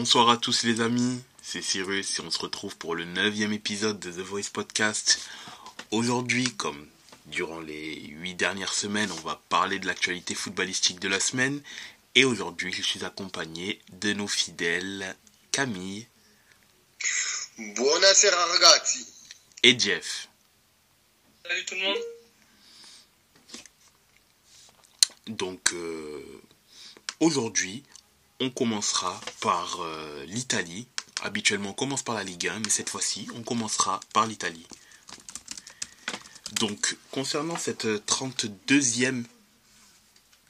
Bonsoir à tous les amis, c'est Cyrus et on se retrouve pour le neuvième épisode de The Voice Podcast. Aujourd'hui, comme durant les huit dernières semaines, on va parler de l'actualité footballistique de la semaine. Et aujourd'hui, je suis accompagné de nos fidèles Camille. Buonasera ragazzi. Et Jeff. Salut tout le monde. Donc, euh, aujourd'hui, on commencera par euh, l'Italie. Habituellement, on commence par la Ligue 1, mais cette fois-ci, on commencera par l'Italie. Donc, concernant cette 32e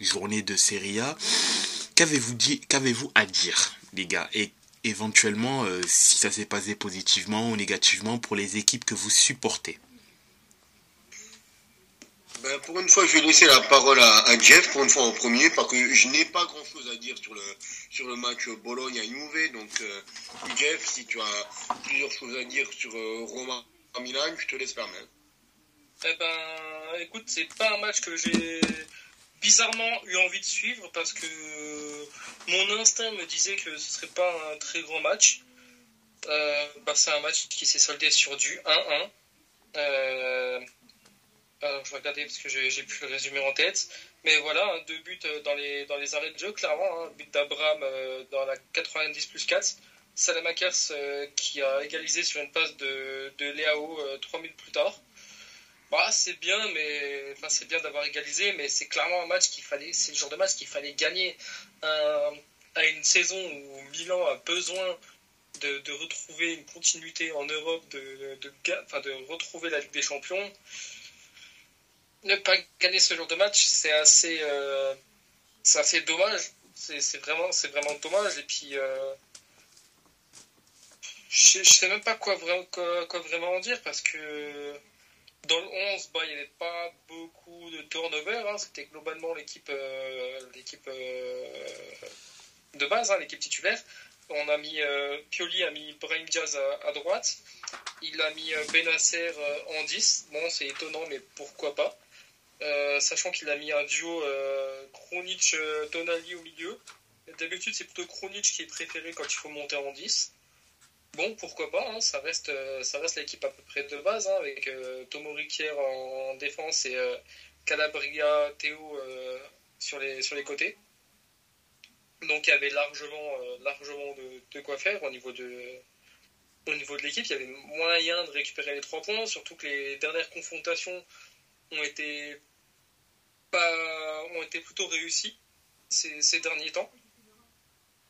journée de Serie A, qu'avez-vous à dire, les gars? Et éventuellement, euh, si ça s'est passé positivement ou négativement pour les équipes que vous supportez ben, pour une fois, je vais laisser la parole à, Jeff, pour une fois en premier, parce que je n'ai pas grand-chose à dire sur le, sur le match Bologne à. Donc, euh, Jeff, si tu as plusieurs choses à dire sur euh, Roma à Milan, je te laisse même. Eh ben, écoute, c'est pas un match que j'ai bizarrement eu envie de suivre parce que mon instinct me disait que ce serait pas un très grand match. Euh, bah, c'est un match qui s'est soldé sur du 1-1. Euh, je vais regarder parce que j'ai plus le résumé en tête. Mais voilà, hein, deux buts euh, dans les, dans les arrêts de jeu, clairement. Hein, but d'Abraham euh, dans la 90 plus 4. Salamakers euh, qui a égalisé sur une passe de, de Léao 3 minutes plus tard. Bah, c'est bien, mais enfin, c'est bien d'avoir égalisé, mais c'est clairement un match qu'il fallait, c'est le genre de match qu'il fallait gagner à une saison où Milan a besoin de, de retrouver une continuité en Europe, de, de, de, de retrouver la Ligue des Champions ne pas gagner ce genre de match, c'est assez, euh, c'est assez dommage. C'est vraiment, c'est vraiment dommage. Et puis, euh, je, ne sais même pas quoi, vraiment, en dire parce que dans le 11, bah, il n'y avait pas beaucoup de turnover. Hein. C'était globalement l'équipe, euh, l'équipe de base, hein, l'équipe titulaire. On a mis Pioli a mis Brahim Diaz à, droite. Il a mis Benasser en 10. Bon, c'est étonnant, mais pourquoi pas. Euh, sachant qu'il a mis un duo euh, Kronic-Tonali au milieu. D'habitude, c'est plutôt Kronic qui est préféré quand il faut monter en 10. Bon, pourquoi pas, hein, ça reste, euh, ça reste l'équipe à peu près de base, hein, avec euh, Tomo en, défense et Calabria, Théo sur, les, sur les côtés. Donc il y avait largement, largement de, quoi faire au niveau de, au niveau de l'équipe. Il y avait moyen de récupérer les trois points, surtout que les dernières confrontations ont été ont été plutôt réussis ces, derniers temps.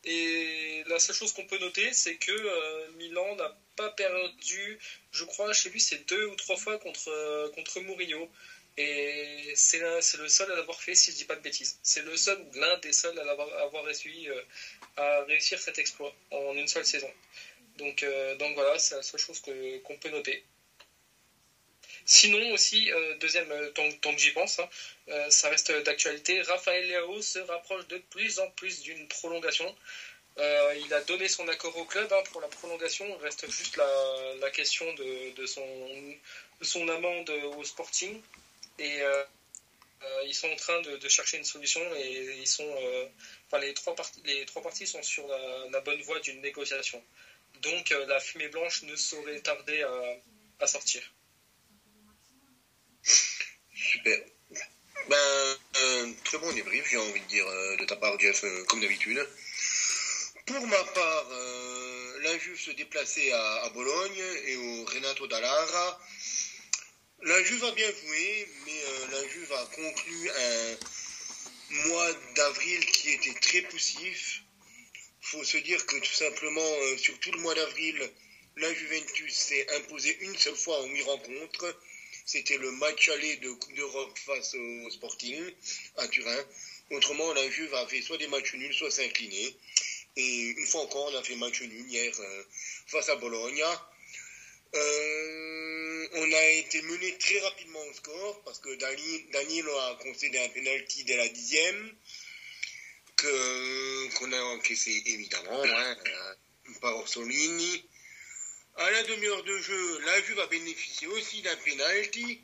Et la seule chose qu'on peut noter, c'est que euh, Milan n'a pas perdu, je crois, chez lui, c'est deux ou trois fois contre, euh, contre Mourinho. Et c'est le seul à l'avoir fait, si je dis pas de bêtises. C'est le seul ou l'un des seuls à avoir, réussi euh, à réussir cet exploit en une seule saison. Donc, donc voilà, c'est la seule chose qu'on peut noter. Sinon aussi, euh, deuxième, euh, tant, que j'y pense, hein, euh, ça reste d'actualité, Raphaël Leao se rapproche de plus en plus d'une prolongation. il a donné son accord au club hein, pour la prolongation. Il reste juste la, question de, son, son amende au Sporting. Et ils sont en train de, chercher une solution et ils sont, enfin, les, trois les trois parties sont sur la, bonne voie d'une négociation. Donc la fumée blanche ne saurait tarder à sortir. Super. Ben, un très bon débrief, j'ai envie de dire, euh, de ta part, Jeff, euh, comme d'habitude. Pour ma part, euh, la Juve se déplaçait à, Bologne et au Renato Dallara. La Juve a bien joué, mais la Juve a conclu un mois d'avril qui était très poussif. faut se dire que tout simplement, sur tout le mois d'avril, la Juventus s'est imposée une seule fois en huit rencontres c'était le match aller de Coupe d'Europe face au Sporting à Turin. Autrement, la Juve a fait soit des matchs nuls, soit s'incliner. Et une fois encore, on a fait match nul hier euh, face à Bologna. Euh, on a été mené très rapidement au score parce que Danilo a concédé un penalty dès la dixième qu'on a encaissé évidemment hein, par Orsolini. À la demi-heure de jeu, la Juve a bénéficié aussi d'un penalty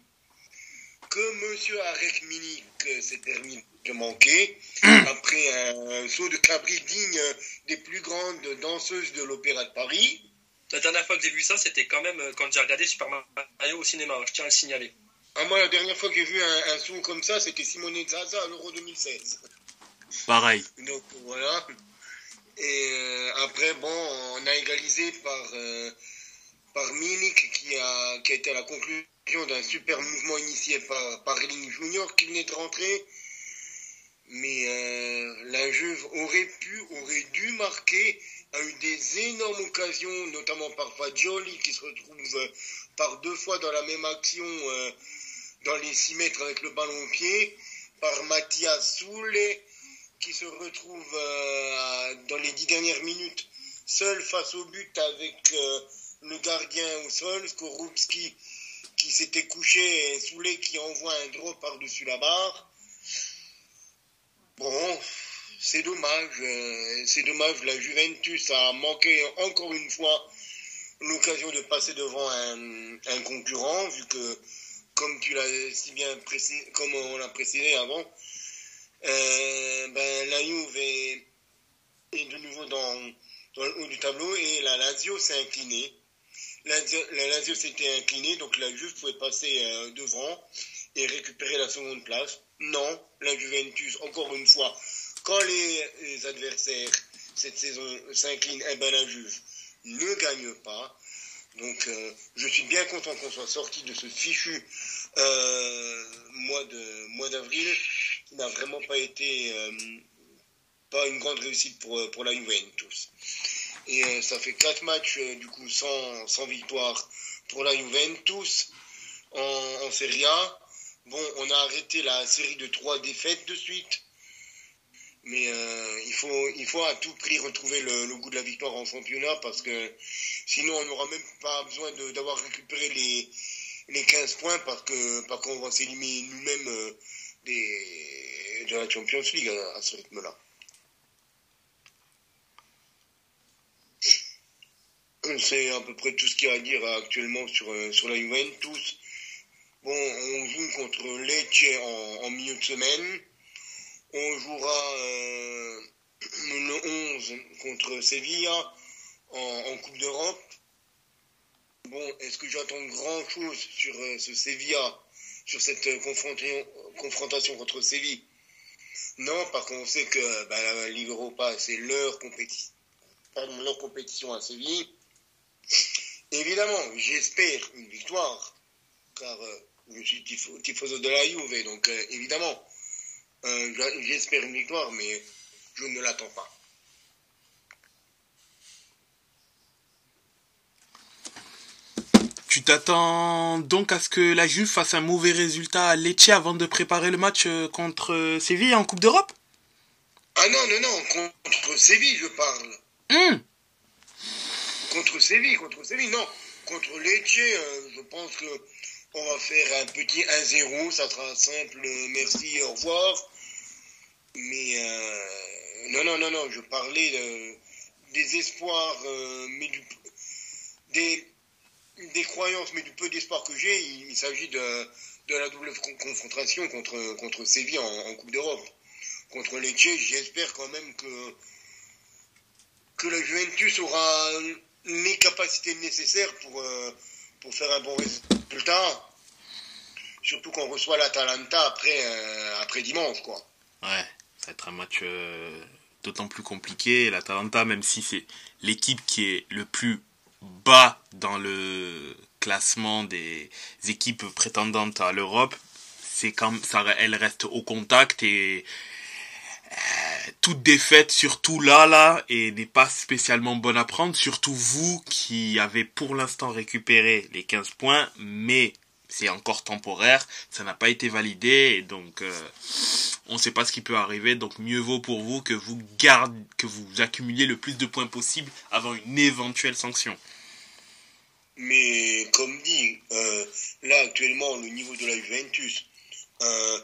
que Monsieur Arek Milik s'est permis de manquer après un saut de cabri digne des plus grandes danseuses de l'Opéra de Paris. La dernière fois que j'ai vu ça, c'était quand même quand j'ai regardé Super Mario au cinéma, je tiens à le signaler. Ah, moi, la dernière fois que j'ai vu un, un saut comme ça, c'était Simone Zaza à l'Euro 2016. Pareil. Donc voilà. Et euh, après, bon, on a égalisé par, euh, par Milik qui a, qui a été à la conclusion d'un super mouvement initié par, par Junior qui venait de rentrer. Mais euh, la Juve aurait pu, aurait dû marquer, a eu des énormes occasions, notamment par Fagioli qui se retrouve par deux fois dans la même action dans les 6 mètres avec le ballon au pied, par Mathias Soule qui se retrouve euh, dans les dix dernières minutes seul face au but avec euh, le gardien au sol, Skorupski qui s'était couché et Soulé qui envoie un drop par-dessus la barre. Bon, c'est dommage, euh, c'est dommage, la Juventus a manqué encore une fois l'occasion de passer devant un, concurrent, vu que, comme tu l'as si bien comme on l'a précisé avant, euh, ben, la Juve est, de nouveau dans, dans, le haut du tableau et la Lazio s'est inclinée. La, la s'était inclinée, donc la Juve pouvait passer euh, devant et récupérer la seconde place. Non, la Juventus, encore une fois, quand les, adversaires cette saison s'inclinent, eh ben la Juve ne gagne pas. Donc euh, je suis bien content qu'on soit sorti de ce fichu euh, mois de mois d'avril qui n'a vraiment pas été pas une grande réussite pour, pour la Juventus. Et euh, ça fait quatre matchs euh, du coup sans, sans victoire pour la Juventus en, Serie A. Bon, on a arrêté la série de trois défaites de suite. Mais euh, il, faut, il faut à tout prix retrouver le, goût de la victoire en championnat parce que sinon on n'aura même pas besoin d'avoir récupéré les, les 15 points parce que parce qu'on va s'éliminer nous-mêmes des, de la Champions League à, à ce rythme-là. C'est à peu près tout ce qu'il y a à dire actuellement sur, euh, sur la Juventus. Bon, on joue contre Lecce en, milieu de semaine. On jouera euh, le 11 contre Sevilla en, Coupe d'Europe. Bon, est-ce que j'attends grand chose sur euh, ce Sevilla, sur cette euh, confrontation, confrontation contre Séville? Non, parce qu'on sait que bah, la Ligue Europa, c'est leur, compéti leur compétition à Séville. Évidemment, j'espère une victoire, car euh, je suis tifo, tifoso de la Juve, donc euh, évidemment, euh, j'espère une victoire, mais je ne l'attends pas. Tu t'attends donc à ce que la Juve fasse un mauvais résultat à Lecce avant de préparer le match contre Séville en Coupe d'Europe? Ah non, non, non, contre Séville, je parle. Mmh. Contre Séville, contre Séville, non. Contre Lecce, euh, je pense que on va faire un petit 1-0, ça sera simple, merci, au revoir. Mais euh, non, non, non, non, je parlais de, des espoirs, euh, mais du, des, des croyances, mais du peu d'espoir que j'ai, il, il s'agit de, de la double confrontation contre, contre Séville en, en Coupe d'Europe. Contre Lecce, j'espère quand même que, que la Juventus aura les capacités nécessaires pour, euh, pour faire un bon résultat. Surtout qu'on reçoit l'Atalanta après, euh, après dimanche, quoi. Ouais, ça va être un match euh, d'autant plus compliqué. L'Atalanta, même si c'est l'équipe qui est le plus bas dans le classement des équipes prétendantes à l'Europe, c'est comme ça, elle reste au contact et toute défaite, surtout là, là, et n'est pas spécialement bonne à prendre, surtout vous qui avez pour l'instant récupéré les 15 points, mais c'est encore temporaire, ça n'a pas été validé, et donc euh, on ne sait pas ce qui peut arriver, donc mieux vaut pour vous que vous gardez, que vous accumuliez le plus de points possible avant une éventuelle sanction. Mais comme dit, euh, là actuellement, le niveau de la Juventus, euh,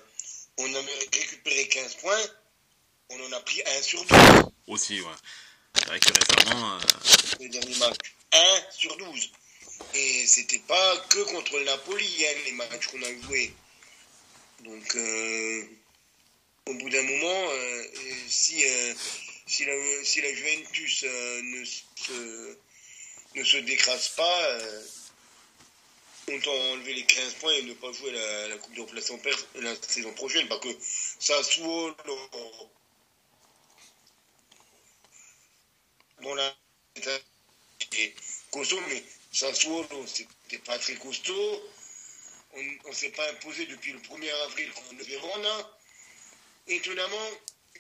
on a récupéré 15 points, on en a pris 1 sur 12. Aussi, ouais. C'est vrai que récemment. Euh... Le dernier match. 1 sur 12. Et c'était pas que contre le Napoli, hein, les matchs qu'on a joués. Donc, au bout d'un moment, si, si, la, si la Juventus ne se, ne se décrase pas, autant enlever les 15 points et ne pas jouer la, Coupe de la, la saison prochaine. Parce que ça bon là, c'était costaud, mais Sassuolo, c'était pas très costaud. On ne s'est pas imposé depuis le 1er avril contre le Verona. Étonnamment,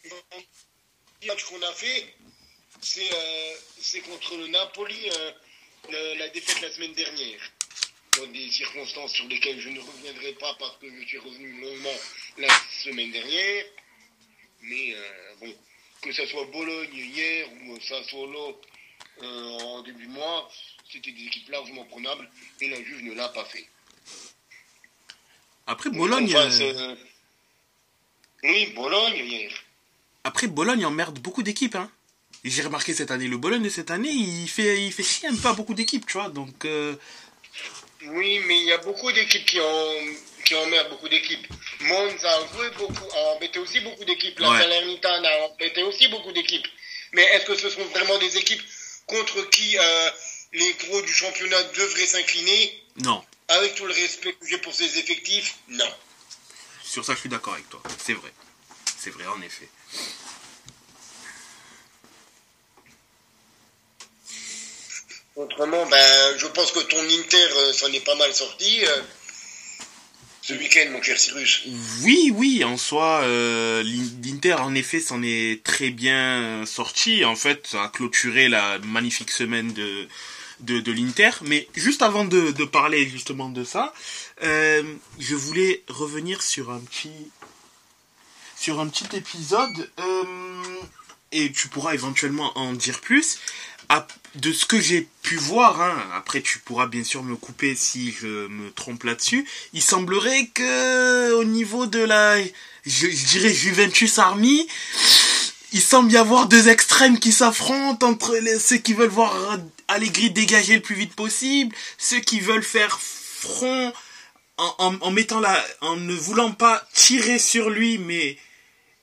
le match qu'on a fait, c'est euh, contre le Napoli, euh, la défaite la semaine dernière. Dans des circonstances sur lesquelles je ne reviendrai pas parce que je suis revenu longuement la semaine dernière. Mais euh, bon, que ce soit Bologne hier ou Sassuolo euh, en début de mois, c'était des équipes largement prenables et la Juve ne l'a pas fait. Après Bologne. Euh, oui, Bologne hier. Après Bologne emmerde beaucoup d'équipes. Hein. J'ai remarqué cette année, le Bologne de cette année, il fait, il fait chier un peu à beaucoup d'équipes, tu vois. Donc. Euh, oui, mais il y a beaucoup d'équipes qui ont qui emmerdent beaucoup d'équipes. Monza a joué beaucoup, a embêté aussi beaucoup d'équipes. La Salernitana a embêté aussi beaucoup d'équipes. Mais est-ce que ce sont vraiment des équipes contre qui euh, les gros du championnat devraient s'incliner? Non. Avec tout le respect que j'ai pour ces effectifs, non. Sur ça, je suis d'accord avec toi. C'est vrai. C'est vrai, en effet. Autrement, ben, je pense que ton Inter euh, s'en est pas mal sorti. Euh, ce week-end, mon cher Cyrus. Oui, oui, en soi, euh, l'Inter, en effet, s'en est très bien sorti. En fait, ça a clôturé la magnifique semaine de, de, l'Inter. Mais juste avant de, parler justement de ça, euh, je voulais revenir sur un petit, sur un petit épisode. Euh, et tu pourras éventuellement en dire plus de ce que j'ai pu voir, hein, après tu pourras bien sûr me couper si je me trompe là-dessus, il semblerait que au niveau de la, je, dirais Juventus Army, il semble y avoir deux extrêmes qui s'affrontent entre ceux qui veulent voir Allegri dégager le plus vite possible, ceux qui veulent faire front en mettant la, en ne voulant pas tirer sur lui, mais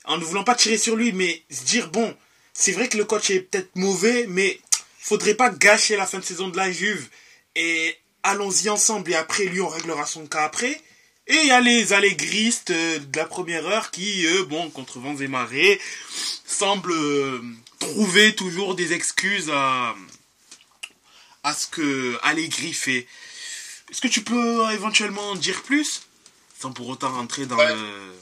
en ne voulant pas tirer sur lui, mais se dire bon, c'est vrai que le coach est peut-être mauvais, mais faudrait pas gâcher la fin de saison de la Juve et allons-y ensemble et après lui on réglera son cas après. Et il y a les allégristes euh, de la première heure qui, eux, bon, contre vents et marées, semblent euh, trouver toujours des excuses à, à ce que Allegri fait. Est-ce que tu peux éventuellement en dire plus? Sans pour autant rentrer dans le...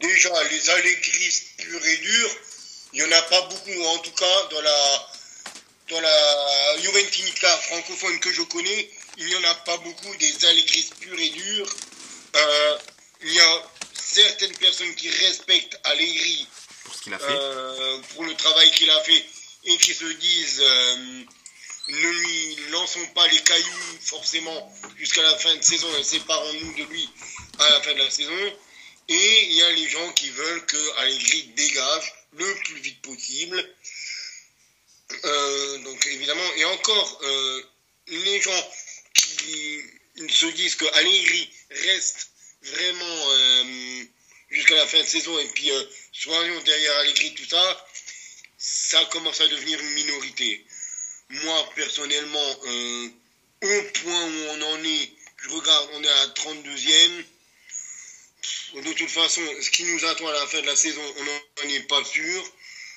Déjà, les allégristes purs et durs, il n'y en a pas beaucoup, en tout cas dans la, dans la Juventunica francophone que je connais, il n'y en a pas beaucoup des allégristes purs et durs. Euh, il y a certaines personnes qui respectent Allegri pour, ce qu'il a fait. Euh, pour le travail qu'il a fait et qui se disent euh, ne lui lançons pas les cailloux forcément jusqu'à la fin de saison et séparons-nous de lui à la fin de la saison. Et il y a les gens qui veulent que Allegri dégage le plus vite possible euh, donc évidemment, et encore, euh, les gens qui se disent que Allegri reste vraiment euh, jusqu'à la fin de saison et puis soyons derrière Allegri, tout ça, ça commence à devenir une minorité. Moi, personnellement, au point où on en est, je regarde, on est à 32e. De toute façon, ce qui nous attend à la fin de la saison, on n'en est pas sûr.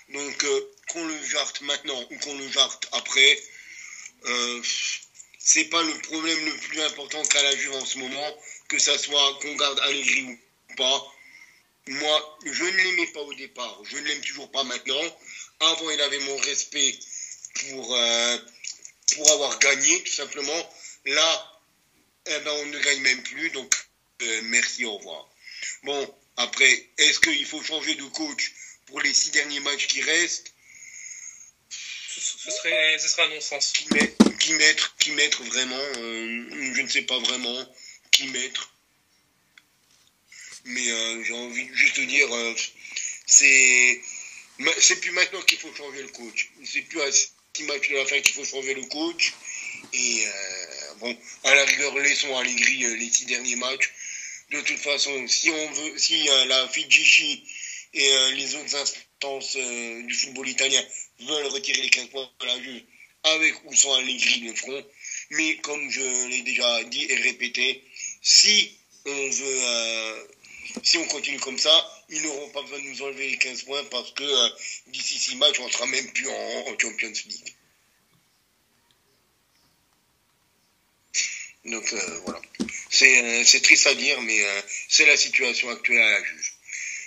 Donc, qu'on le jarte maintenant ou qu'on le jarte après, euh, c'est pas le problème le plus important qu'a la Juve en ce moment, que ça soit qu'on garde Allegri ou pas. Moi, je ne l'aimais pas au départ, je ne l'aime toujours pas maintenant. Avant, il avait mon respect pour, euh, pour avoir gagné, tout simplement. Là, eh ben, on ne gagne même plus, donc euh, merci, au revoir. Bon, après, est-ce qu'il faut changer de coach pour les six derniers matchs qui restent? Ce serait, ce serait un non-sens. Qui, mettre, qui mettre vraiment, euh, je ne sais pas vraiment qui mettre. Mais euh, j'ai envie de juste dire, euh, c'est, c'est plus maintenant qu'il faut changer le coach. C'est plus à six matchs de la fin qu'il faut changer le coach. Et bon, à la rigueur, laissons Allegri les six derniers matchs de toute façon, si on veut, si la FIGC et les autres instances du football italien veulent retirer les 15 points à la Juve, avec ou sans Allegri, le front. Mais comme je l'ai déjà dit et répété, si on veut, si on continue comme ça, ils n'auront pas besoin de nous enlever les 15 points parce que d'ici 6 matchs, on sera même plus en, en Champions League. Donc voilà. Euh, c'est triste à dire, mais euh, c'est la situation actuelle à la juge.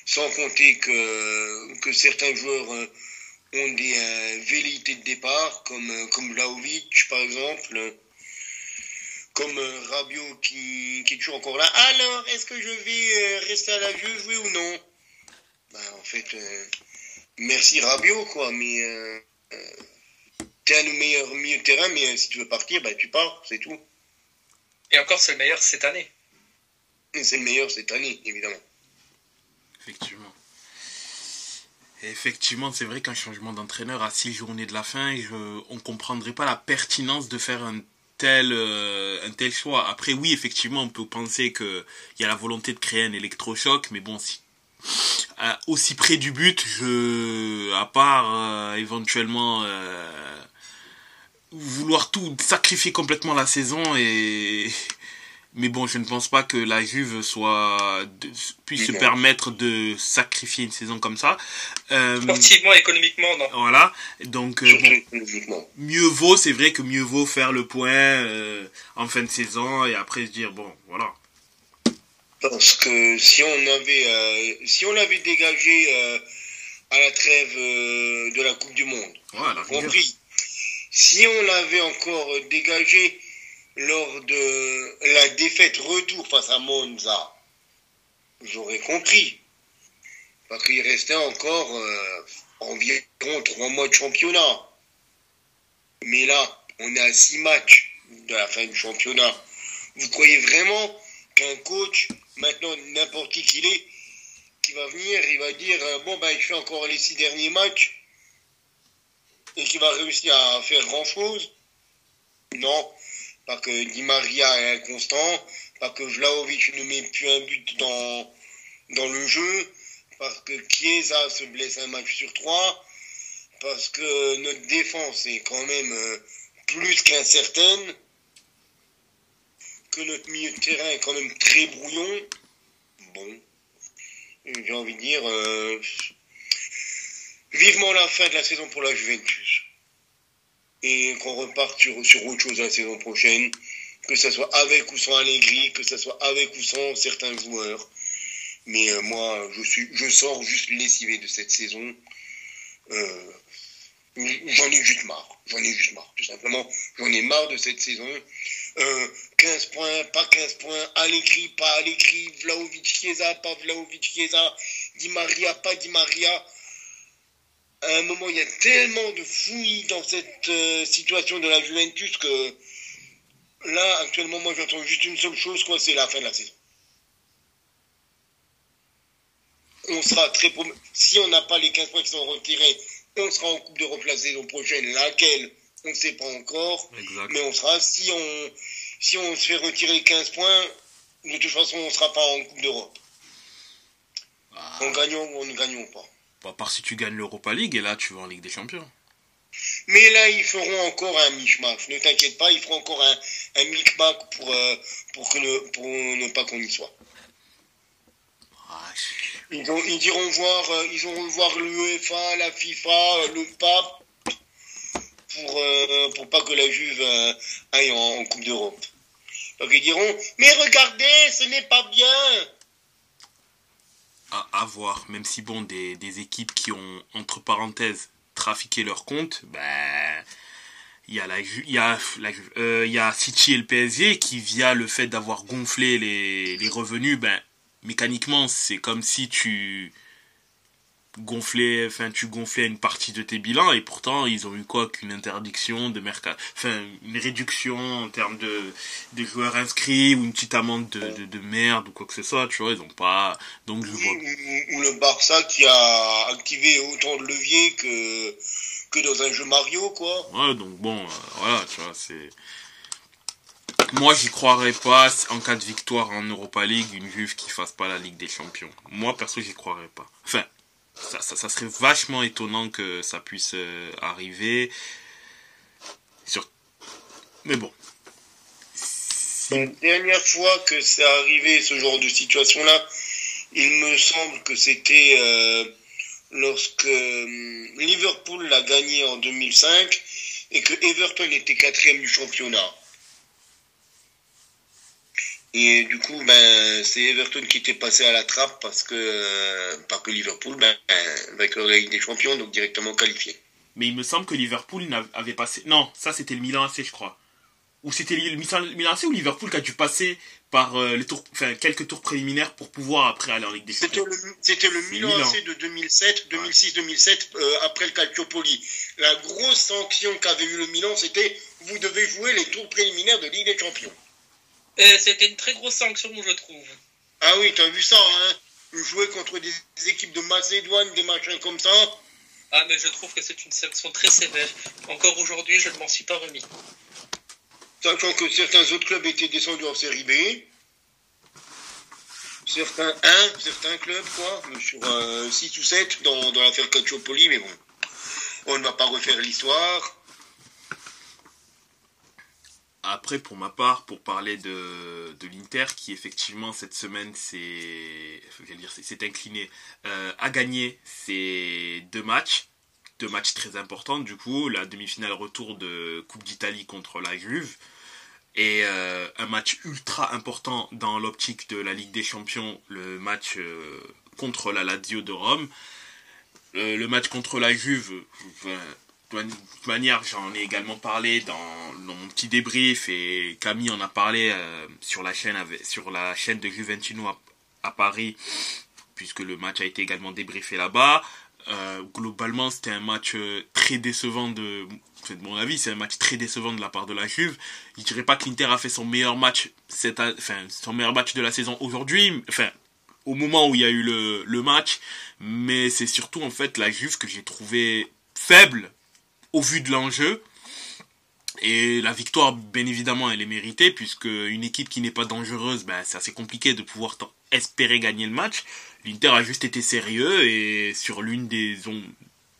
Sans compter que, que certains joueurs euh, ont des velléités de départ, comme, comme par exemple, comme Rabiot qui, qui, est toujours encore là. Alors, est-ce que je vais rester à la juge, oui ou non? Ben, En fait, merci Rabiot, quoi, mais t'es un meilleur milieu de terrain, mais si tu veux partir, ben, tu pars, c'est tout. Et encore, c'est le meilleur cette année. C'est le meilleur cette année, évidemment. Effectivement. Effectivement, c'est vrai qu'un changement d'entraîneur à six journées de la fin, je, on ne comprendrait pas la pertinence de faire un tel, euh, un tel choix. Après, oui, effectivement, on peut penser qu'il y a la volonté de créer un électrochoc, mais bon, si, euh, aussi près du but, je, à part euh, éventuellement vouloir tout sacrifier complètement la saison et mais bon je ne pense pas que la Juve soit puisse se permettre de sacrifier une saison comme ça. Euh, sportivement économiquement non. voilà. Donc euh, mieux vaut c'est vrai que mieux vaut faire le point euh, en fin de saison et après se dire bon voilà. Parce que si on avait si on avait dégagé à la trêve de la Coupe du Monde voilà, compris. si on l'avait encore dégagé lors de la défaite retour face à Monza, j'aurais compris. Parce qu'il restait encore euh, environ trois mois de championnat. Mais là, on est à six matchs de la fin du championnat. Vous croyez vraiment qu'un coach, maintenant n'importe qui qu'il est, qui va venir, il va dire euh, bon ben je fais encore les six derniers matchs et qui va réussir à faire grand-chose? Non, pas que Di Maria est inconstant, pas que Vlaovic ne met plus un but dans, dans le jeu, parce que Chiesa se blesse un match sur trois, parce que notre défense est quand même euh, plus qu'incertaine, que notre milieu de terrain est quand même très brouillon. Bon, j'ai envie de dire, euh, vivement la fin de la saison pour la Juventus. Et qu'on reparte sur, sur autre chose la saison prochaine, que ce soit avec ou sans Allegri, que ce soit avec ou sans certains joueurs. Mais euh, moi, je, suis, je sors juste lessivé de cette saison. Euh, j'en ai juste marre. J'en ai juste marre, tout simplement. J'en ai marre de cette saison. 15 euh, points, pas 15 points, Allegri, pas Allegri, Vlaovic, Chiesa, pas Vlaovic, Chiesa, Di Maria, pas Di Maria à un moment, il y a tellement de fouilles dans cette euh, situation de la Juventus que là, actuellement, moi, j'entends juste une seule chose, quoi, c'est la fin de la saison. On sera très... Si on n'a pas les 15 points qui sont retirés, on sera en Coupe d'Europe la saison prochaine, laquelle on ne sait pas encore. Mais on sera, si on, si on se fait retirer les 15 points, de toute façon, on ne sera pas en Coupe d'Europe. Ah. En gagnant ou en ne gagnant pas. À part si tu gagnes l'Europa League et là tu vas en Ligue des Champions. Mais là, ils feront encore un mishmash. Ne t'inquiète pas, ils feront encore un, un pour, euh, pour, que ne, pour ne pas qu'on y soit. Ils, ils, iront voir, euh, ils iront voir l'UEFA, la FIFA, euh, le pape, pour, pour pas que la Juve aille en, Coupe d'Europe. Donc ils diront, mais regardez, ce n'est pas bien à, voir, même si bon, des, équipes qui ont, entre parenthèses, trafiqué leur compte, ben, il y a la, il y a, euh, il y a City et le PSG qui, via le fait d'avoir gonflé les, les revenus, ben, mécaniquement, c'est comme si tu, gonfler, enfin tu gonflais une partie de tes bilans et pourtant ils ont eu quoi qu'une interdiction de mercat, enfin une réduction en termes de, de joueurs inscrits ou une petite amende de, de, merde ou quoi que ce soit, tu vois, ils ont pas, donc je vois. Ou, le Barça qui a activé autant de leviers que que dans un jeu Mario quoi. Ouais donc bon, euh, voilà, tu vois c'est. Moi, j'y croirais pas en cas de victoire en Europa League, une Juve qui fasse pas la Ligue des Champions. Moi, perso, j'y croirais pas. Enfin, ça, serait vachement étonnant que ça puisse euh, arriver. Sur... Mais bon. La dernière fois que c'est arrivé, ce genre de situation-là, il me semble que c'était euh, lorsque euh, Liverpool l'a gagné en 2005 et que Everton était quatrième du championnat. Et du coup, ben, c'est Everton qui était passé à la trappe parce que, euh, parce que Liverpool, ben, avec la Ligue des Champions, donc directement qualifié. Mais il me semble que Liverpool avait passé. Non, ça c'était le Milan AC, je crois. Ou c'était le Milan AC ou Liverpool qui a dû passer par euh, les tours, enfin, quelques tours préliminaires pour pouvoir après aller en Ligue des Champions. C'était le, Milan, AC de 2007, 2006-2007, euh, après le Calciopoli. La grosse sanction qu'avait eu le Milan, c'était vous devez jouer les tours préliminaires de Ligue des Champions. C'était une très grosse sanction, je trouve. Ah oui, t'as vu ça, hein Jouer contre des équipes de Macédoine, des machins comme ça. Ah, mais je trouve que c'est une sanction très sévère. Encore aujourd'hui, je ne m'en suis pas remis. Sachant que certains autres clubs étaient descendus en série B. Certains, un, certains clubs, quoi, sur 6 ou 7 dans, dans l'affaire Calciopoli, mais bon, on ne va pas refaire l'histoire. Après, pour ma part, pour parler de, de l'Inter, qui effectivement cette semaine s'est incliné, euh, a gagné ses deux matchs, deux matchs très importants du coup, la demi-finale retour de Coupe d'Italie contre la Juve, et euh, un match ultra important dans l'optique de la Ligue des Champions, le match euh, contre la Lazio de Rome. le match contre la Juve, toute manière, j'en ai également parlé dans, mon petit débrief et Camille en a parlé euh, sur la chaîne sur la chaîne de Juventino à, Paris, puisque le match a été également débriefé là-bas. Euh, globalement, c'était un match euh, très décevant de, de mon avis, c'est un match très décevant de la part de la Juve. Je dirais pas que l'Inter a fait son meilleur match, son meilleur match de la saison aujourd'hui, enfin, au moment où il y a eu le, le match, mais c'est surtout en fait la Juve que j'ai trouvé faible au vu de l'enjeu. Et la victoire, bien évidemment, elle est méritée, puisque une équipe qui n'est pas dangereuse, ben, c'est assez compliqué de pouvoir espérer gagner le match. L'Inter a juste été sérieux et sur l'une des,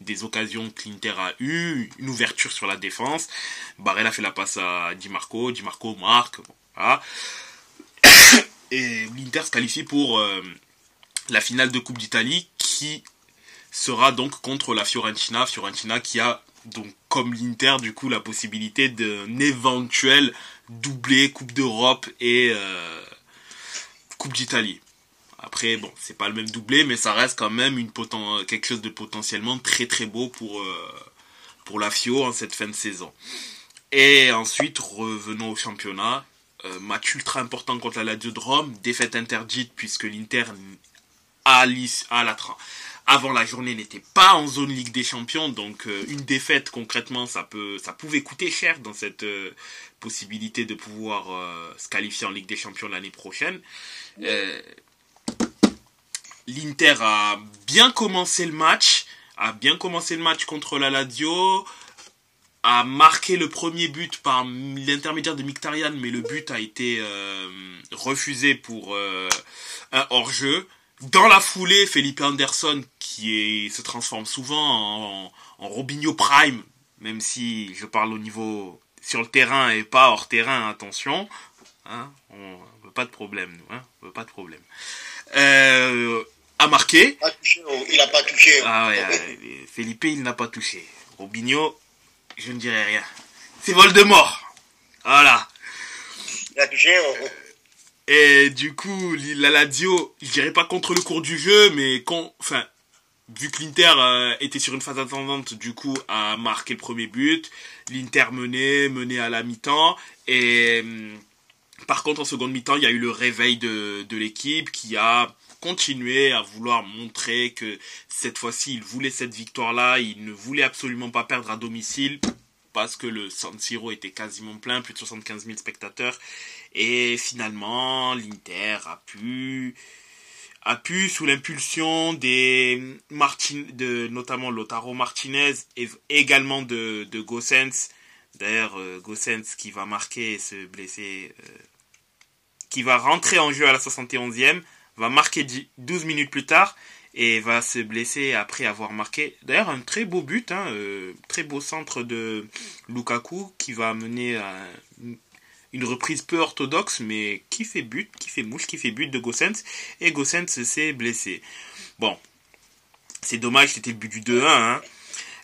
des occasions que l'Inter a eu, une ouverture sur la défense, Barella fait la passe à Di Marco, Di Marco marque, Et l'Inter se qualifie pour euh, la finale de Coupe d'Italie qui sera donc contre la Fiorentina, Fiorentina qui a donc comme l'Inter du coup la possibilité d'un éventuel doublé Coupe d'Europe et euh, Coupe d'Italie. Après bon, c'est pas le même doublé mais ça reste quand même une quelque chose de potentiellement très très beau pour euh, la Fio en cette fin de saison. Et ensuite revenons au championnat, euh, match ultra important contre la Lazio de Rome, défaite interdite puisque l'Inter a, la avant la journée n'était pas en zone Ligue des Champions, donc euh, une défaite concrètement ça peut ça pouvait coûter cher dans cette euh, possibilité de pouvoir euh, se qualifier en Ligue des Champions l'année prochaine. L'Inter a bien commencé le match, a bien commencé le match contre la Lazio, a marqué le premier but par l'intermédiaire de Mkhitaryan, mais le but a été refusé pour un hors-jeu. Dans la foulée, Felipe Anderson, qui se transforme souvent en, en Robinho Prime, même si je parle au niveau sur le terrain et pas hors terrain, attention. Hein, on veut pas de problème, nous. Hein, on veut pas de problème. Euh, a marqué. Oh, il n'a pas touché. Oh. Ah ouais, Felipe, il n'a pas touché. Robinho, je ne dirais rien. C'est Voldemort. Voilà. Il a touché. Oh, et du coup, la Lazio, je dirais pas contre le cours du jeu, mais quand, enfin, vu que l'Inter euh, était sur une phase attendante, du coup, a marqué le premier but. L'Inter menait, à la mi-temps. Et hum, par contre, en seconde mi-temps, il y a eu le réveil de, de l'équipe qui a continué à vouloir montrer que cette fois-ci, il voulait cette victoire-là. Il ne voulait absolument pas perdre à domicile parce que le San Siro était quasiment plein, plus de 75 000 spectateurs. Et finalement, l'Inter a pu, a pu, sous l'impulsion des Martin, de notamment Lotaro Martinez et également de, de Gossens, D'ailleurs, euh, Gossens qui va marquer et se blesser, euh, qui va rentrer en jeu à la 71e, va marquer 12 minutes plus tard et va se blesser après avoir marqué. D'ailleurs, un très beau but, hein, euh, très beau centre de Lukaku qui va mener à reprise peu orthodoxe, mais qui fait but, qui fait mouche, qui fait but de Gossens. Et Gossens s'est blessé. Bon, c'est dommage, c'était le but du 2-1. Hein.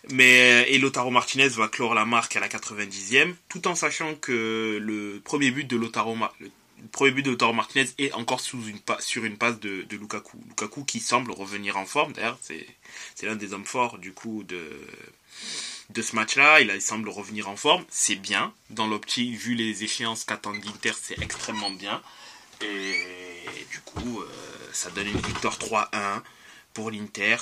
Mais et Lotaro Martinez va clore la marque à la 90e, tout en sachant que le premier but de Lotaro, le premier but de Lautaro Martinez est encore sous une sur une passe de, Lukaku. Lukaku qui semble revenir en forme, d'ailleurs, c'est, l'un des hommes forts du coup de, de ce match-là. Il, semble revenir en forme, c'est bien. Dans l'optique, vu les échéances qu'attendent l'Inter, c'est extrêmement bien. Et du coup, euh, ça donne une victoire 3-1 pour l'Inter.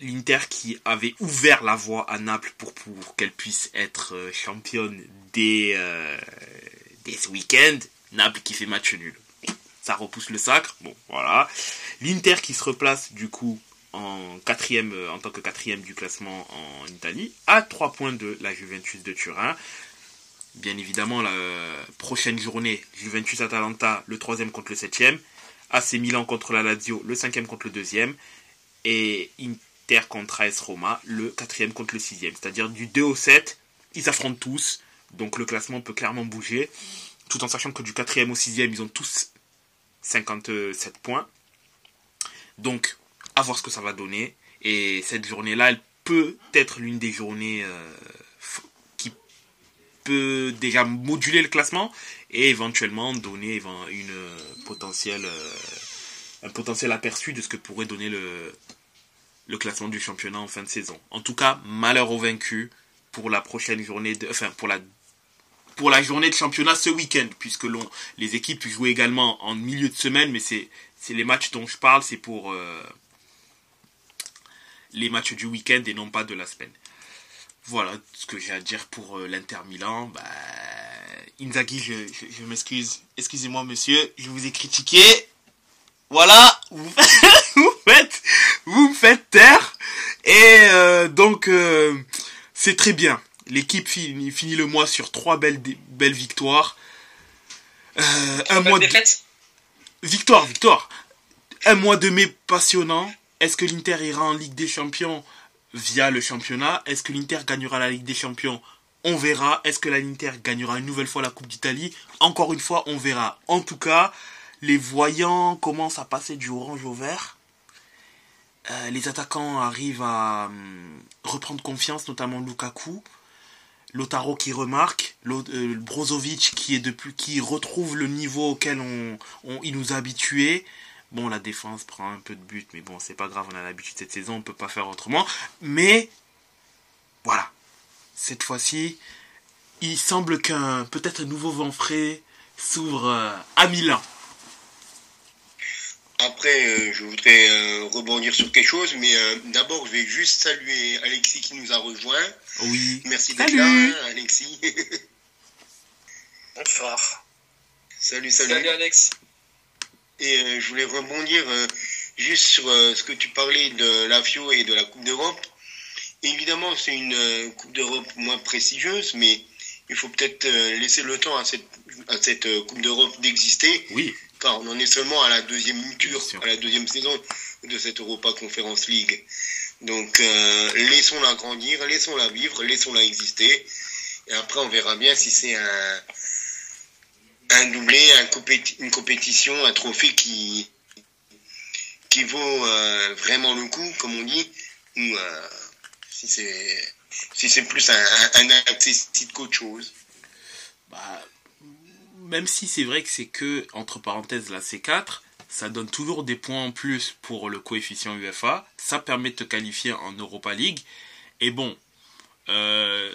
L'Inter qui avait ouvert la voie à Naples pour, pour qu'elle puisse être euh, championne dès, euh, dès ce week-end Naples qui fait match nul. Ça repousse le sacre. Bon, voilà. L'Inter qui se replace du coup en quatrième, euh, en tant que quatrième du classement en Italie, à 3 points de la Juventus de Turin. Bien évidemment, la prochaine journée, Juventus-Atalanta, le troisième contre le septième. AC Milan contre la Lazio, le cinquième contre le deuxième. Et Inter contre AS Roma, le quatrième contre le sixième. C'est-à-dire du 2 au 7, ils affrontent tous. Donc le classement peut clairement bouger tout en sachant que du 4 au 6 ils ont tous 57 points. Donc, voir ce que ça va donner. Et cette journée-là, elle peut être l'une des journées euh, qui peut déjà moduler le classement et éventuellement donner une potentielle, euh, un potentiel aperçu de ce que pourrait donner le, le classement du championnat en fin de saison. En tout cas, malheur aux vaincus pour la prochaine journée, de, enfin pour la pour la journée de championnat ce week-end, puisque les équipes jouent également en milieu de semaine, mais c'est les matchs dont je parle, c'est pour euh, les matchs du week-end et non pas de la semaine. Voilà ce que j'ai à dire pour euh, l'Inter Milan. Bah, Inzaghi, je, m'excuse. Excusez-moi, monsieur, je vous ai critiqué. Voilà, vous, faites, vous me faites taire. Et euh, donc, c'est très bien. L'équipe finit, le mois sur trois belles, belles victoires. Euh, un mois de... Victoire, victoire. Un mois de mai passionnant. Est-ce que l'Inter ira en Ligue des Champions via le championnat? Est-ce que l'Inter gagnera la Ligue des Champions? On verra. Est-ce que l'Inter gagnera une nouvelle fois la Coupe d'Italie? Encore une fois, on verra. En tout cas, les voyants commencent à passer du orange au vert. Euh, les attaquants arrivent à hum, reprendre confiance, notamment Lukaku. Lotaro qui remarque, euh, Brozovic qui est qui retrouve le niveau auquel il nous a habitués. Bon, la défense prend un peu de but, mais bon, c'est pas grave, on a l'habitude cette saison, on peut pas faire autrement. Mais voilà, cette fois-ci, il semble qu'un peut-être un nouveau vent frais s'ouvre euh, à Milan. Après, euh, je voudrais euh, rebondir sur quelque chose, mais euh, d'abord, je vais juste saluer Alexis qui nous a rejoint. Oui. Merci d'être là, Alexis. Bonsoir. Salut, salut. Salut, Alex. Et je voulais rebondir juste sur ce que tu parlais de la FIO et de la Coupe d'Europe. Évidemment, c'est une Coupe d'Europe moins prestigieuse, mais il faut peut-être laisser le temps à cette, à cette Coupe d'Europe d'exister. Oui car on en est seulement à la deuxième mouture, à la deuxième saison de cette Europa Conference League. Donc euh, laissons-la grandir, laissons-la vivre, laissons-la exister. Et après, on verra bien si c'est un, un doublé, une compétition, un trophée qui, vaut euh, vraiment le coup, comme on dit, ou euh, si c'est plus un, un, un qu'autre chose. Bah, même si c'est vrai que c'est que, entre parenthèses, la C4, ça donne toujours des points en plus pour le coefficient UFA. Ça permet de te qualifier en Europa League. Et bon, euh,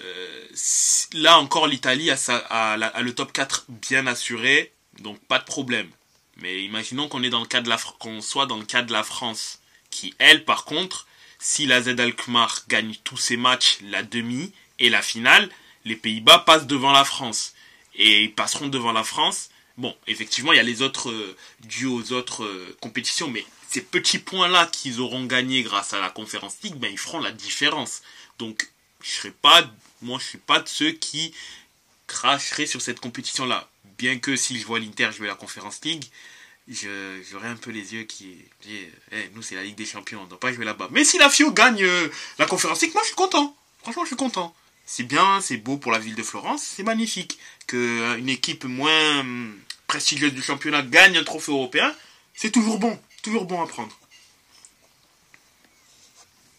là encore, l'Italie a, le top 4 bien assuré, donc pas de problème. Mais imaginons qu'on soit dans le cas de la France, qui elle, par contre, si la Z Alkmaar gagne tous ses matchs, la demi et la finale, les Pays-Bas passent devant la France et ils passeront devant la France. Bon, effectivement, il y a les autres euh, dus aux autres euh, compétitions, mais ces petits points-là qu'ils auront gagnés grâce à la conférence League, ben, ils feront la différence. Donc, je serais pas, moi, je suis pas de ceux qui cracheraient sur cette compétition-là. Bien que si je vois l'Inter jouer la Conférence League, j'aurais un peu les yeux qui disent eh, nous c'est la Ligue des Champions, on doit pas jouer là-bas. Mais si la FIO gagne euh, la Conférence League, moi je suis content. Franchement, je suis content. C'est bien, c'est beau pour la ville de Florence, c'est magnifique que euh, une équipe moins hum, prestigieuse du championnat gagne un trophée européen. C'est toujours bon, toujours bon à prendre.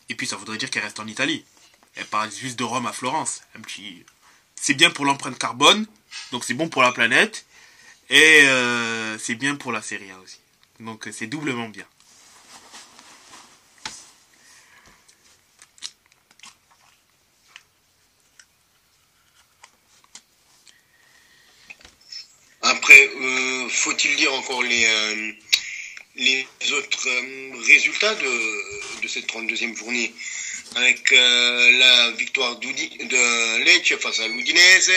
Et puis ça voudrait dire qu'elle reste en Italie. Elle part juste de Rome à Florence. C'est bien pour l'empreinte carbone, donc c'est bon pour la planète. Et euh, c'est bien pour la Serie A aussi. Donc c'est doublement bien. Après, euh, faut-il dire encore les, euh, les autres résultats de, de cette 32e journée avec la victoire de Lecce face à l'Udinese,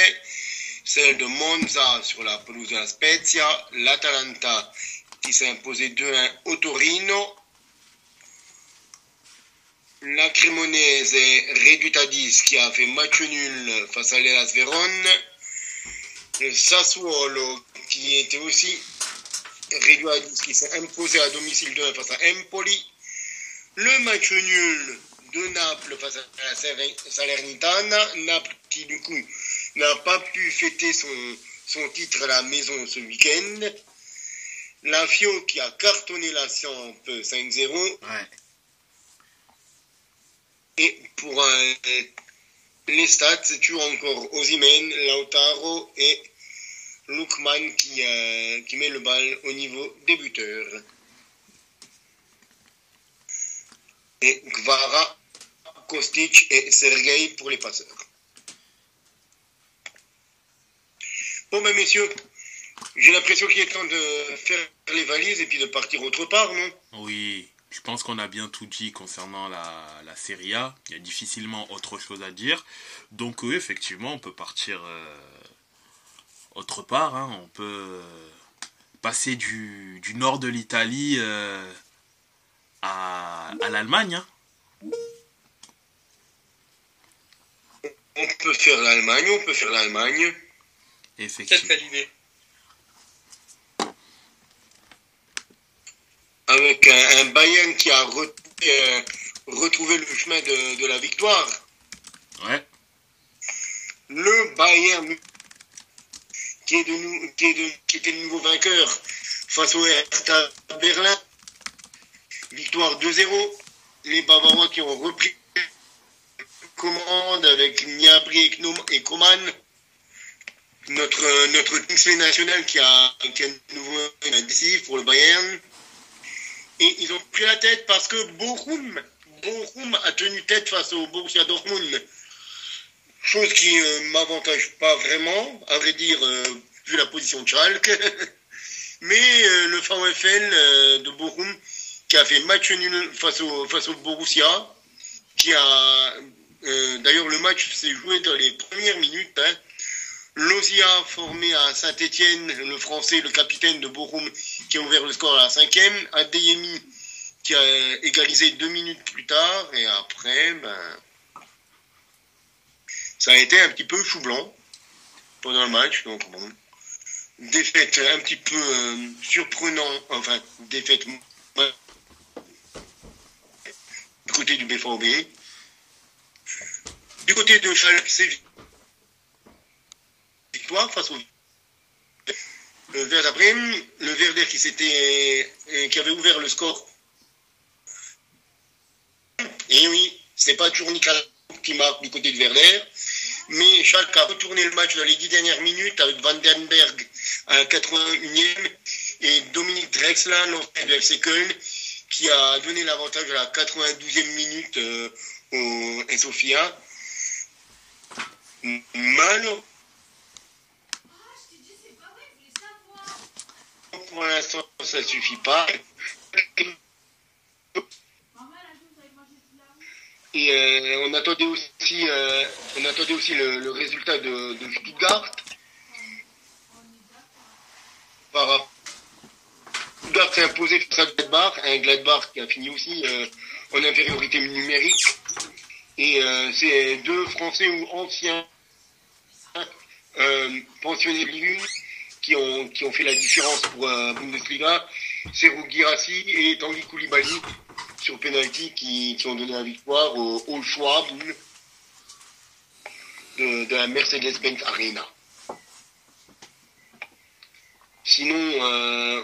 celle de Monza sur la pelouse de la Spezia, l'Atalanta qui s'est imposé 2-1 au Torino, la Cremonese réduite à 10 qui a fait match nul face à l'Elas Vérone, le Sassuolo qui était aussi réduit à 10 qui s'est imposé à domicile 2-1 face à Empoli, le match nul de Naples face à la Salernitana, Naples qui du coup n'a pas pu fêter son, son titre à la maison ce week-end. La Fio qui a cartonné la Samp 5-0. Et pour les stats, c'est toujours encore Ozimen, Lautaro et Lukman qui, euh, qui met le bal au niveau des buteurs. Et Gvara, Kostic et Sergei pour les passeurs. Bon, ben, messieurs, j'ai l'impression qu'il est temps de faire les valises et puis de partir autre part, non? Oui, je pense qu'on a bien tout dit concernant la, la Serie A. Il y a difficilement autre chose à dire. Donc, oui, effectivement, on peut partir euh, autre part. Hein. On peut euh, passer du, du, nord de l'Italie euh, à, à l'Allemagne. Hein. On peut faire l'Allemagne, on peut faire l'Allemagne. Quelle idée. Avec un, Bayern qui a euh, retrouvé le chemin de, la victoire. Ouais. Le Bayern qui, est de, qui, qui était le nouveau vainqueur face au Hertha Berlin. Victoire 2-0. Les Bavarois qui ont repris commande avec Niabri et Coman notre, notre national qui a, qui a un nouveau décisif pour le Bayern. Et ils ont pris la tête parce que Bochum, Bochum a tenu tête face au Borussia Dortmund. Chose qui ne euh, m'avantage pas vraiment, à vrai dire, euh, vu la position de Schalke. Mais euh, le VfL de Bochum, qui a fait match nul face au, face au Borussia, qui a... D'ailleurs, le match s'est joué dans les premières minutes. Hein, Lozia formé à Saint-Etienne, le français, le capitaine de Bochum, qui a ouvert le score à la cinquième. Adeyemi, qui a égalisé deux minutes plus tard. Et après, ben, ça a été un petit peu chou blanc pendant le match. Donc bon, défaite un petit peu euh, surprenant, enfin défaite du côté du BVB. Du côté de Schalke, c'est face au le le Verder qui s'était qui avait ouvert le score. Et oui, c'est pas toujours Nicolas qui marque du côté de Verder, mais Schalke a retourné le match dans les dix dernières minutes avec Vandenberg à la 81e et Dominique Drexler, de FC Köln, qui a donné l'avantage à la 92e minute euh, au Sofia. Malheureusement, pour l'instant, ça suffit pas. Et euh, on attendait aussi, euh, on attendait aussi le, résultat de, Stuttgart. Par Stuttgart s'est imposé face à Gladbach, un Gladbach qui a fini aussi euh, en infériorité numérique. Et euh, c'est deux Français ou anciens euh, pensionnés de Ligue qui ont, qui ont fait la différence pour euh, Bundesliga. C'est Girassi et Tanguy Koulibaly sur penalty qui, qui ont donné la victoire au, au de, la Mercedes-Benz Arena. Sinon, euh,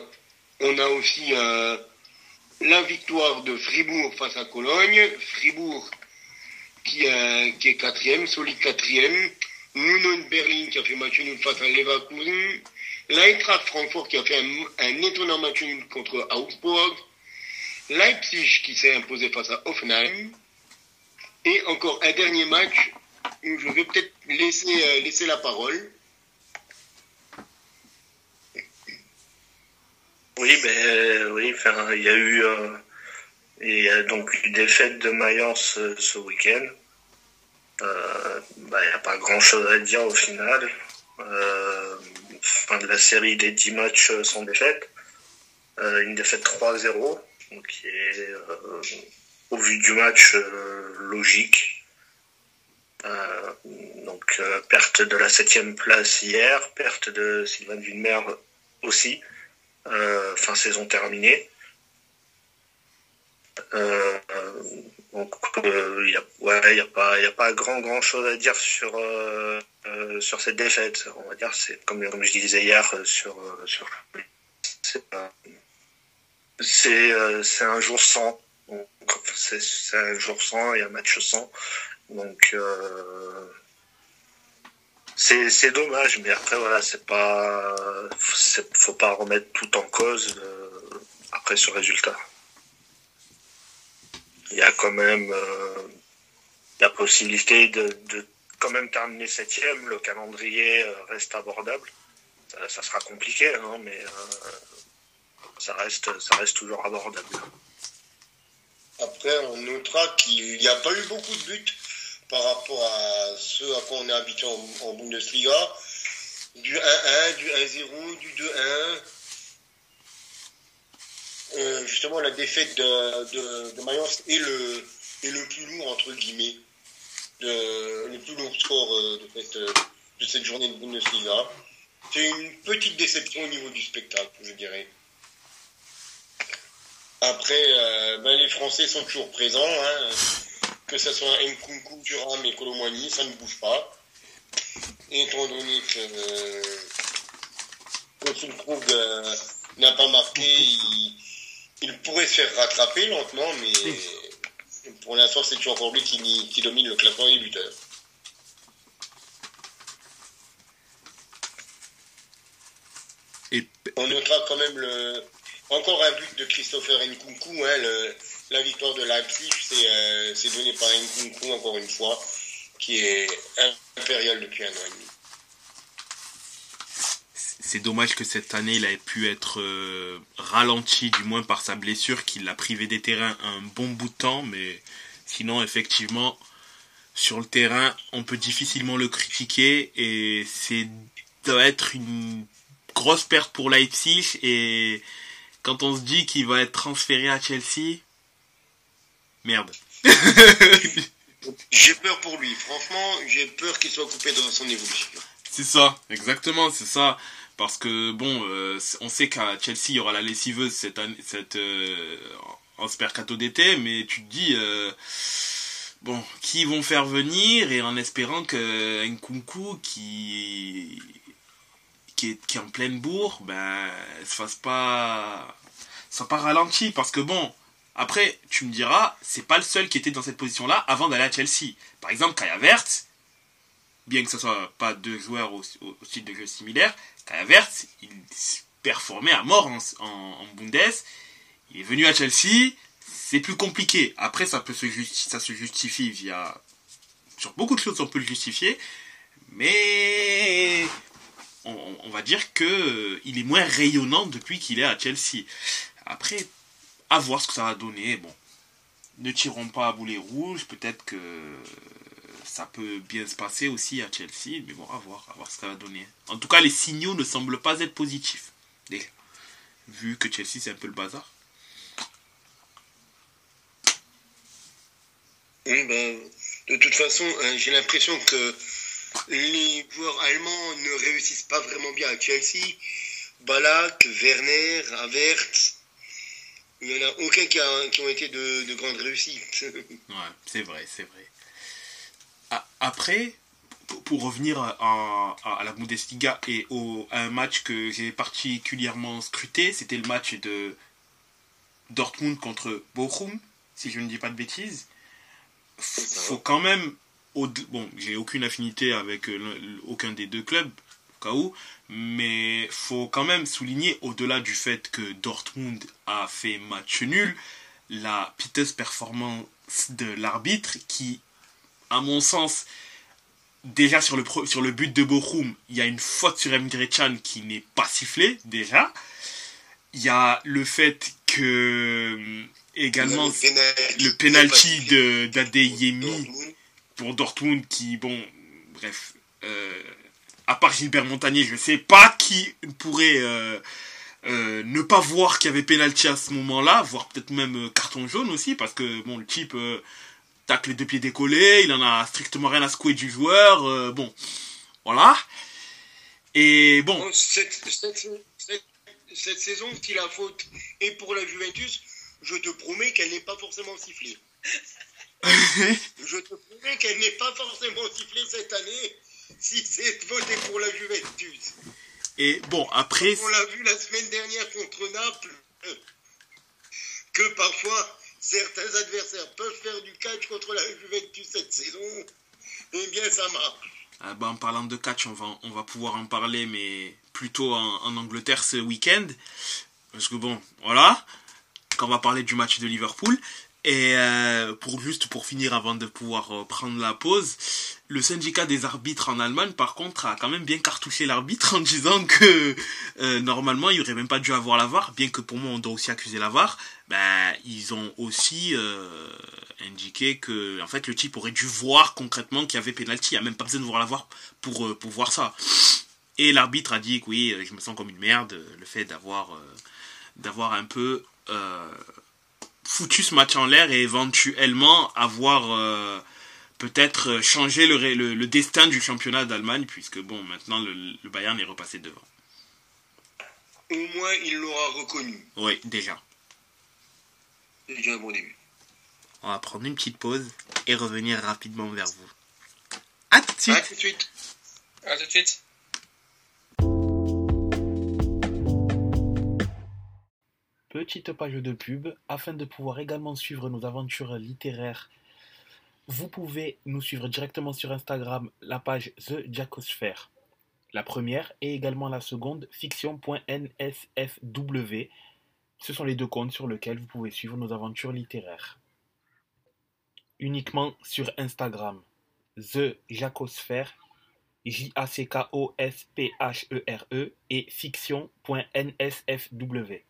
on a aussi la victoire de Fribourg face à Cologne. Fribourg qui, euh, qui est quatrième, solide quatrième. Nuno Berlin qui a fait match nul face à Leverkusen. L'Eintracht Francfort qui a fait un, étonnant match nul contre Augsburg. Leipzig qui s'est imposé face à Hoffenheim. Et encore un dernier match où je vais peut-être laisser, euh, la parole. Oui, ben oui, enfin, il y a eu euh, y a donc une défaite de Mayence euh, ce week-end. Euh, bah, il n'y a pas grand-chose à dire au final. Euh, fin de la série des 10 matchs sans défaite. Euh, une défaite 3-0, donc qui est euh, au vu du match euh, logique. Euh, donc euh, perte de la septième place hier, perte de Sylvain Villemer aussi, euh, fin saison terminée. Euh, euh, donc il y a pas y a pas grand grand chose à dire sur euh, euh, sur cette défaite. On va dire c'est comme comme je disais hier euh, sur euh, sur c'est euh, c'est euh, un jour sans. C'est un jour sans et un match sans. Donc euh, c'est dommage, mais après voilà, c'est pas faut pas remettre tout en cause euh, après ce résultat. Il y a quand même euh, la possibilité de, de quand même terminer septième. Le calendrier euh, reste abordable. Ça, sera compliqué, hein, mais euh, ça reste ça reste toujours abordable. Après, on notera qu'il n'y a pas eu beaucoup de buts par rapport à ce à quoi on est habitué en, en Bundesliga. Du 1-1, du 1-0, du 2-1. Euh, justement, la défaite de, de, de Mayence est le, est le plus lourd, entre guillemets, de, le plus lourd score euh, de, cette, euh, de cette journée de Bundesliga. C'est une petite déception au niveau du spectacle, je dirais. Après, ben, les Français sont toujours présents, hein. que ce soit Nkunku, Thuram et Colomwani, ça ne bouge pas. Et étant donné que, euh, que Fulkrug, euh, n'a pas marqué, il pourrait se faire rattraper lentement, mais pour l'instant, c'est toujours encore lui qui, qui domine le classement des buteurs. Et On notera quand même le, encore un but de Christopher Nkunku. Hein, le, la victoire de Leipzig, c'est euh, c'est donné par Nkunku encore une fois, qui est impérial depuis un an et demi. C'est dommage que cette année il ait pu être euh, ralenti, du moins par sa blessure, qui l'a privé des terrains un bon bout de temps, mais sinon effectivement sur le terrain on peut difficilement le critiquer et c'est doit être une grosse perte pour Leipzig et quand on se dit qu'il va être transféré à Chelsea, merde. J'ai peur pour lui. Franchement, j'ai peur qu'il soit coupé dans son évolution. C'est ça, exactement, c'est ça. Parce que bon, euh, on sait qu'à Chelsea il y aura la lessiveuse cette cette euh, en ce mercato d'été, mais tu te dis euh, bon, qui vont faire venir et en espérant que Nkunku qui qui est, qui est en pleine bourre, ben se fasse pas soit pas ralenti parce que bon, après tu me diras, c'est pas le seul qui était dans cette position-là avant d'aller à Chelsea. Par exemple, Kaya Vert, bien que ce soit pas deux joueurs au, au, style de jeu similaire, Kaya Vert, il performait à mort en, en, Bundes. Il est venu à Chelsea, c'est plus compliqué. Après, ça peut se ça justifie via sur beaucoup de choses, on peut le justifier, mais on, on va dire que euh, il est moins rayonnant depuis qu'il est à Chelsea. Après, à voir ce que ça va donner. Bon, ne tirons pas à boulet rouge. Peut-être que ça peut bien se passer aussi à Chelsea, mais bon, à voir, à voir ce que ça va donner. En tout cas, les signaux ne semblent pas être positifs. Déjà. Vu que Chelsea, c'est un peu le bazar. Oui, ben, De toute façon, euh, j'ai l'impression que les joueurs allemands ne réussissent pas vraiment bien à Chelsea. Balak, Werner, Avert, il n'y en a aucun qui, a, qui ont été de, de grandes réussites. Ouais, c'est vrai, c'est vrai. A- Après, pour- revenir à, à- à la Bundesliga et au, à un match que j'ai particulièrement scruté, c'était le match de Dortmund contre Bochum, si je ne dis pas de bêtises. Faut quand même, bon, j'ai aucune affinité avec euh, aucun des deux clubs, au cas où, mais faut quand même souligner, au-delà du fait que Dortmund a fait match nul, la piteuse performance de l'arbitre qui, à mon sens, déjà sur le, pro- sur le but de Bochum, il y a une faute sur Can qui n'est pas sifflée, déjà. Il y a le fait que, euh, également, le penalty de d'Adeyemi pour Dortmund qui, bon, bref, euh, à part Gilbert Montagnier, je sais pas qui pourrait euh, euh, ne pas voir qu'il y avait penalty à ce moment-là, voire peut-être même carton jaune aussi, parce que, bon, le type tacle les deux pieds décollés, il en a strictement rien à secouer du joueur, euh, bon, voilà. Et bon, Bon, cette, cette- cette- cette saison, si la faute est pour la Juventus, je te promets qu'elle n'est pas forcément sifflée. Je te promets qu'elle n'est pas forcément sifflée cette année si cette faute est pour la Juventus. et bon, après, On l'a vu la semaine dernière contre Naples, que parfois certains adversaires peuvent faire du catch contre la Juventus cette saison. Eh bien, ça marche. Ah bah, en parlant de catch, on va, on va pouvoir en parler, mais plutôt en Angleterre ce week-end. Parce que bon, voilà, quand on va parler du match de Liverpool. Et euh, pour juste pour finir avant de pouvoir euh, prendre la pause, le syndicat des arbitres en Allemagne, par contre, a quand même bien cartouché l'arbitre en disant que euh, normalement, il aurait même pas dû avoir la bien que pour moi, on doit aussi accuser la VAR. Ben, ils ont aussi indiqué que en fait le type aurait dû voir concrètement qu'il y avait pénalty. Il n'y a même pas besoin de voir la pour, pour voir ça. Et l'arbitre a dit que oui, je me sens comme une merde, le fait d'avoir d'avoir un peu foutu ce match en l'air et éventuellement avoir euh, peut-être changé le, le, le destin du championnat d'Allemagne, puisque bon, maintenant le, le Bayern est repassé devant. Au moins, il l'aura reconnu. Oui, déjà. C'est déjà un bon début. On va prendre une petite pause et revenir rapidement vers vous. À tout de suite. À tout de suite. À tout de suite. Petite page de pub, afin de pouvoir également suivre nos aventures littéraires, vous pouvez nous suivre directement sur Instagram, la page The Jacosphere. La première et également la seconde, fiction.nsfw. Ce sont les deux comptes sur lesquels vous pouvez suivre nos aventures littéraires. Uniquement sur Instagram, The Jacosphere, J-A-C-K-O-S-P-H-E-R-E et fiction.nsfw.